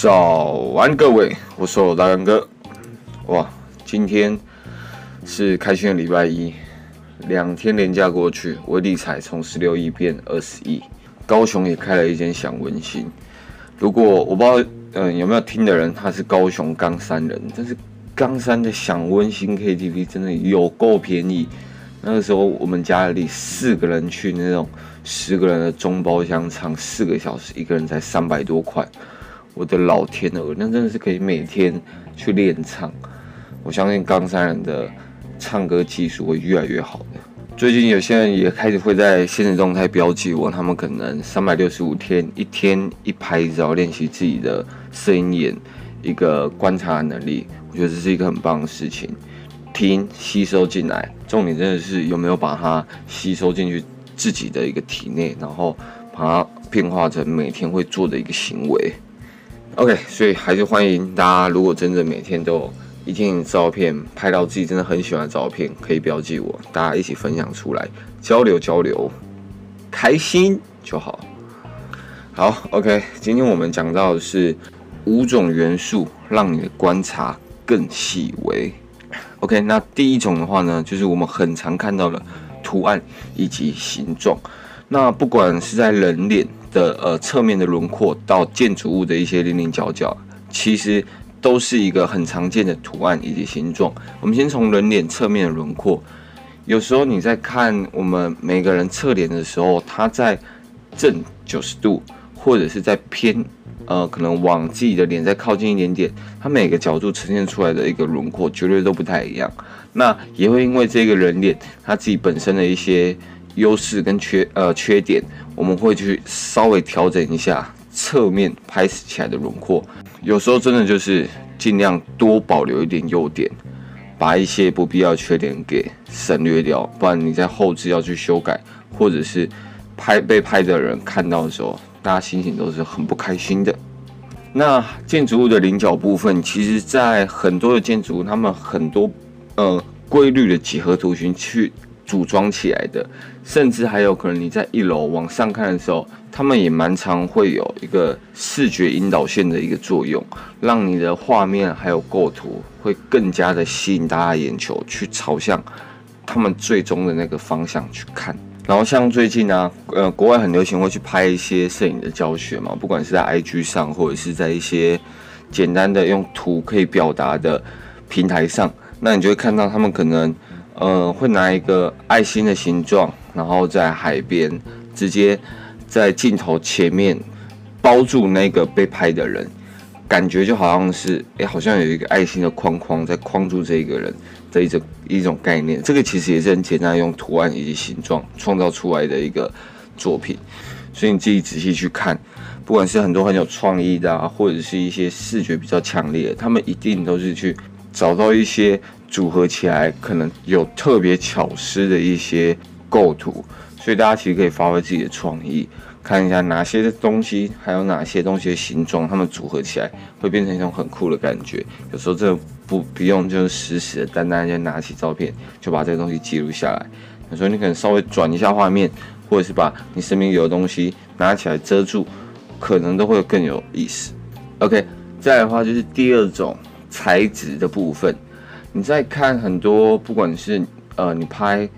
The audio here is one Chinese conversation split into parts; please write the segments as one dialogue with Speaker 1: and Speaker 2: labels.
Speaker 1: 早安，各位，我是大干哥。哇，今天是开心的礼拜一，两天连假过去，我理财从十六亿变二十亿，高雄也开了一间享温馨。如果我不知道，嗯、有没有听的人，他是高雄冈山人，但是冈山的享温馨 KTV 真的有够便宜。那个时候我们家里四个人去那种十个人的中包厢唱四个小时，一个人才三百多块。我的老天鹅，那真的是可以每天去练唱。我相信冈山人的唱歌技术会越来越好的。最近有些人也开始会在现实动态标记我，他们可能三百六十五天，一天一拍照练习自己的声音眼一个观察能力。我觉得这是一个很棒的事情，听吸收进来，重点真的是有没有把它吸收进去自己的一个体内，然后把它变化成每天会做的一个行为。OK，所以还是欢迎大家，如果真的每天都有一天照片拍到自己真的很喜欢的照片，可以标记我，大家一起分享出来，交流交流，开心就好。好，OK，今天我们讲到的是五种元素，让你的观察更细微。OK，那第一种的话呢，就是我们很常看到的图案以及形状。那不管是在人脸的呃侧面的轮廓，到建筑物的一些棱棱角角，其实都是一个很常见的图案以及形状。我们先从人脸侧面的轮廓，有时候你在看我们每个人侧脸的时候，它在正九十度，或者是在偏呃可能往自己的脸再靠近一点点，它每个角度呈现出来的一个轮廓绝对都不太一样。那也会因为这个人脸它自己本身的一些。优势跟缺呃缺点，我们会去稍微调整一下侧面拍起来的轮廓。有时候真的就是尽量多保留一点优点，把一些不必要的缺点给省略掉，不然你在后置要去修改，或者是拍被拍的人看到的时候，大家心情都是很不开心的。那建筑物的棱角部分，其实在很多的建筑物，他们很多呃规律的几何图形去。组装起来的，甚至还有可能你在一楼往上看的时候，他们也蛮常会有一个视觉引导线的一个作用，让你的画面还有构图会更加的吸引大家眼球，去朝向他们最终的那个方向去看。然后像最近呢，呃，国外很流行会去拍一些摄影的教学嘛，不管是在 IG 上，或者是在一些简单的用图可以表达的平台上，那你就会看到他们可能。呃，会拿一个爱心的形状，然后在海边直接在镜头前面包住那个被拍的人，感觉就好像是，哎，好像有一个爱心的框框在框住这一个人的一种一种概念。这个其实也是很简单，用图案以及形状创造出来的一个作品。所以你自己仔细去看，不管是很多很有创意的啊，或者是一些视觉比较强烈的，他们一定都是去找到一些。组合起来可能有特别巧思的一些构图，所以大家其实可以发挥自己的创意，看一下哪些东西，还有哪些东西的形状，它们组合起来会变成一种很酷的感觉。有时候这不不用就是死死的，单单就拿起照片就把这个东西记录下来。有时候你可能稍微转一下画面，或者是把你身边有的东西拿起来遮住，可能都会更有意思。OK，再来的话就是第二种材质的部分。你在看很多，不管是呃，你拍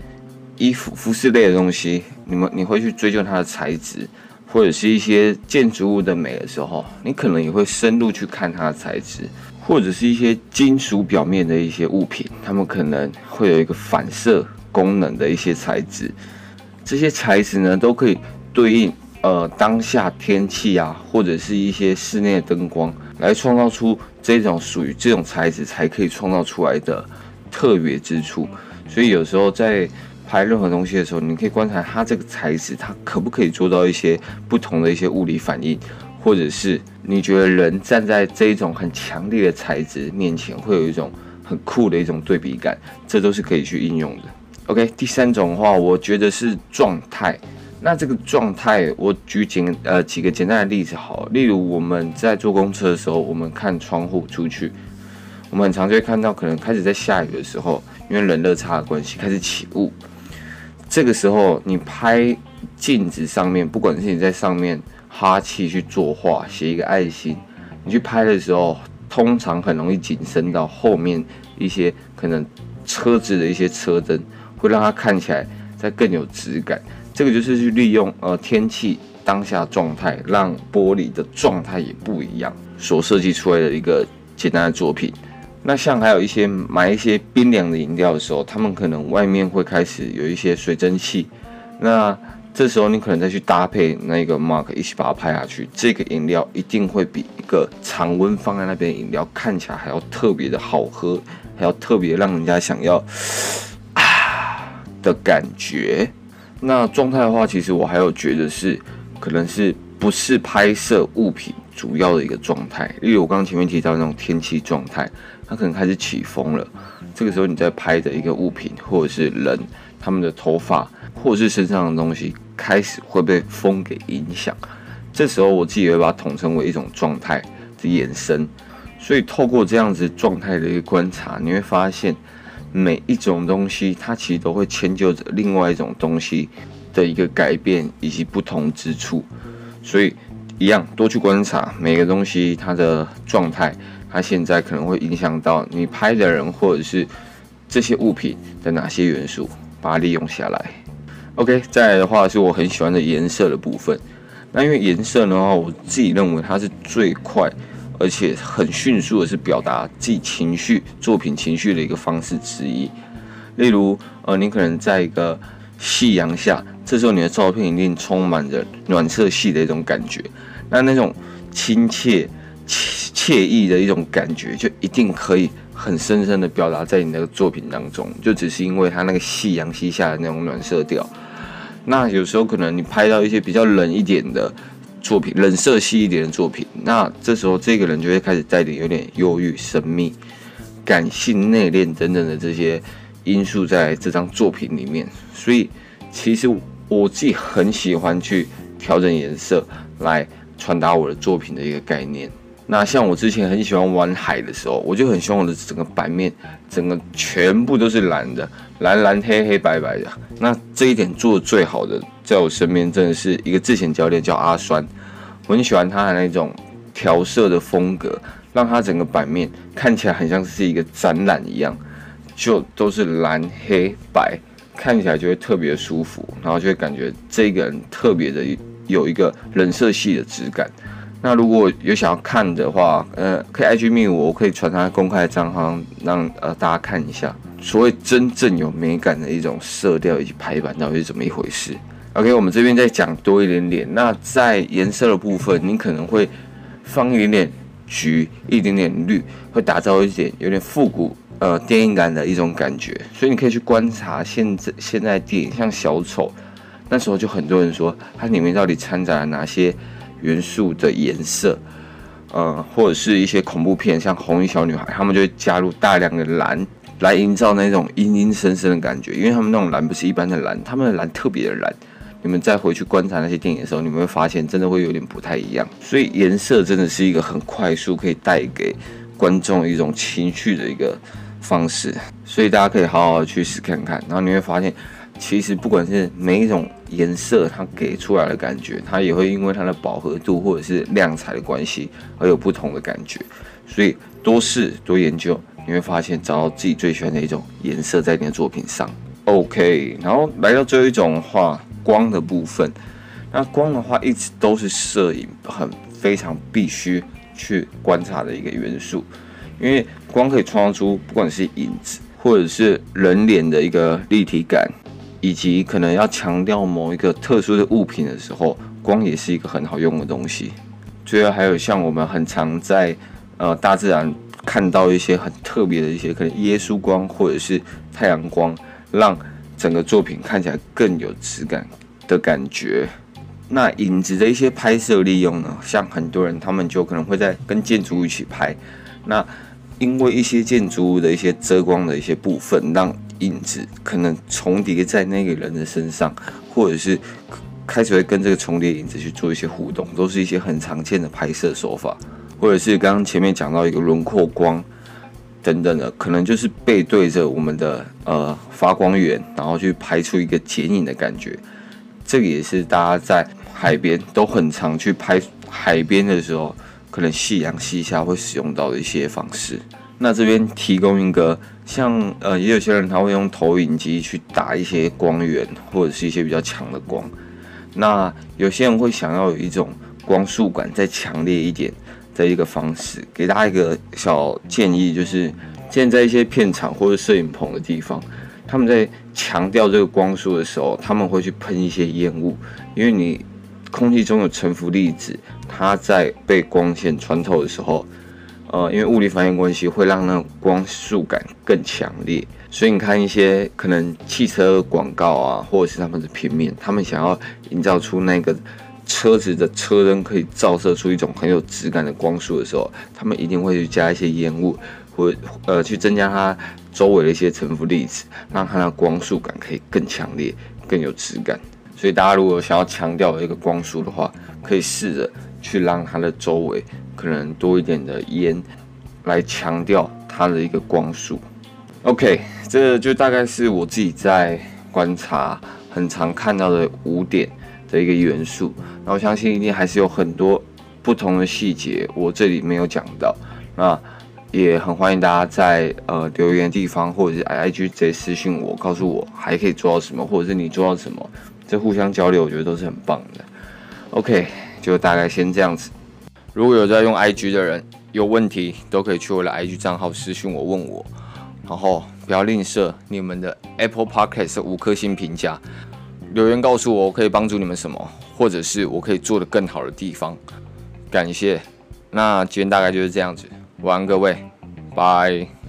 Speaker 1: 衣服、服饰类的东西，你们你会去追究它的材质，或者是一些建筑物的美的时候，你可能也会深入去看它的材质，或者是一些金属表面的一些物品，它们可能会有一个反射功能的一些材质，这些材质呢，都可以对应呃当下天气啊，或者是一些室内的灯光，来创造出。这种属于这种材质才可以创造出来的特别之处，所以有时候在拍任何东西的时候，你可以观察它这个材质，它可不可以做到一些不同的一些物理反应，或者是你觉得人站在这一种很强烈的材质面前，会有一种很酷的一种对比感，这都是可以去应用的。OK，第三种的话，我觉得是状态。那这个状态，我举简呃几个简单的例子好，例如我们在坐公车的时候，我们看窗户出去，我们很常就会看到，可能开始在下雨的时候，因为冷热差的关系，开始起雾。这个时候，你拍镜子上面，不管是你在上面哈气去作画，写一个爱心，你去拍的时候，通常很容易景深到后面一些可能车子的一些车灯，会让它看起来再更有质感。这个就是去利用呃天气当下状态，让玻璃的状态也不一样，所设计出来的一个简单的作品。那像还有一些买一些冰凉的饮料的时候，他们可能外面会开始有一些水蒸气，那这时候你可能再去搭配那个 mark 一起把它拍下去，这个饮料一定会比一个常温放在那边饮料看起来还要特别的好喝，还要特别让人家想要啊的感觉。那状态的话，其实我还有觉得是可能是不是拍摄物品主要的一个状态，例如我刚刚前面提到那种天气状态。它可能开始起风了，这个时候你在拍的一个物品或者是人，他们的头发或者是身上的东西开始会被风给影响，这时候我自己会把它统称为一种状态的延伸。所以透过这样子状态的一个观察，你会发现每一种东西它其实都会迁就着另外一种东西的一个改变以及不同之处，所以一样多去观察每个东西它的状态。它现在可能会影响到你拍的人，或者是这些物品的哪些元素，把它利用下来。OK，再来的话是我很喜欢的颜色的部分。那因为颜色的话，我自己认为它是最快而且很迅速的，是表达自己情绪、作品情绪的一个方式之一。例如，呃，你可能在一个夕阳下，这时候你的照片一定充满着暖色系的一种感觉。那那种亲切。惬意的一种感觉，就一定可以很深深的表达在你的作品当中，就只是因为它那个夕阳西下的那种暖色调。那有时候可能你拍到一些比较冷一点的作品，冷色系一点的作品，那这时候这个人就会开始带点有点忧郁、神秘、感性、内敛等等的这些因素在这张作品里面。所以其实我自己很喜欢去调整颜色来传达我的作品的一个概念。那像我之前很喜欢玩海的时候，我就很希望我的整个版面，整个全部都是蓝的，蓝蓝黑黑白白的。那这一点做的最好的，在我身边真的是一个自选教练叫阿酸，我很喜欢他的那种调色的风格，让他整个版面看起来很像是一个展览一样，就都是蓝黑白，看起来就会特别舒服，然后就会感觉这个人特别的有一个冷色系的质感。那如果有想要看的话，呃，可以 IG 密我，我可以传他公开的账号，让呃大家看一下，所谓真正有美感的一种色调以及排版到底是怎么一回事。OK，我们这边再讲多一点点。那在颜色的部分，你可能会放一点点橘，一点点绿，会打造一点有点复古呃电影感的一种感觉。所以你可以去观察现在现在电影像小丑，那时候就很多人说它里面到底掺杂了哪些。元素的颜色，呃，或者是一些恐怖片，像《红衣小女孩》，他们就会加入大量的蓝来营造那种阴阴森森的感觉，因为他们那种蓝不是一般的蓝，他们的蓝特别的蓝。你们再回去观察那些电影的时候，你们会发现真的会有点不太一样。所以颜色真的是一个很快速可以带给观众一种情绪的一个方式，所以大家可以好好去试看看，然后你会发现。其实不管是每一种颜色，它给出来的感觉，它也会因为它的饱和度或者是亮彩的关系而有不同的感觉。所以多试多研究，你会发现找到自己最喜欢的一种颜色在你的作品上。OK，然后来到最后一种的话，光的部分。那光的话，一直都是摄影很非常必须去观察的一个元素，因为光可以创造出不管是影子或者是人脸的一个立体感。以及可能要强调某一个特殊的物品的时候，光也是一个很好用的东西。最后还有像我们很常在呃大自然看到一些很特别的一些可能耶稣光或者是太阳光，让整个作品看起来更有质感的感觉。那影子的一些拍摄利用呢，像很多人他们就可能会在跟建筑物一起拍，那因为一些建筑物的一些遮光的一些部分让。影子可能重叠在那个人的身上，或者是开始会跟这个重叠影子去做一些互动，都是一些很常见的拍摄手法。或者是刚刚前面讲到一个轮廓光等等的，可能就是背对着我们的呃发光源，然后去拍出一个剪影的感觉。这个也是大家在海边都很常去拍海边的时候可能夕阳西下会使用到的一些方式。那这边提供一个，像呃，也有些人他会用投影机去打一些光源，或者是一些比较强的光。那有些人会想要有一种光束感再强烈一点的一个方式，给大家一个小建议，就是现在一些片场或者摄影棚的地方，他们在强调这个光束的时候，他们会去喷一些烟雾，因为你空气中有沉浮粒子，它在被光线穿透的时候，呃，因为物理反应关系，会让那光束感更强烈。所以你看一些可能汽车广告啊，或者是他们的平面，他们想要营造出那个车子的车灯可以照射出一种很有质感的光束的时候，他们一定会去加一些烟雾，或呃去增加它周围的一些沉浮粒子，让它的光束感可以更强烈、更有质感。所以大家如果想要强调一个光束的话，可以试着去让它的周围可能多一点的烟，来强调它的一个光束。OK，这就大概是我自己在观察很常看到的五点的一个元素。那我相信一定还是有很多不同的细节，我这里没有讲到。那也很欢迎大家在呃留言地方或者是 IG 直接私信我，告诉我还可以做到什么，或者是你做到什么，这互相交流，我觉得都是很棒的。OK，就大概先这样子。如果有在用 IG 的人，有问题都可以去我的 IG 账号私信我问我。然后不要吝啬你们的 Apple Podcast 五颗星评价，留言告诉我我可以帮助你们什么，或者是我可以做的更好的地方。感谢。那今天大概就是这样子，晚安各位，拜。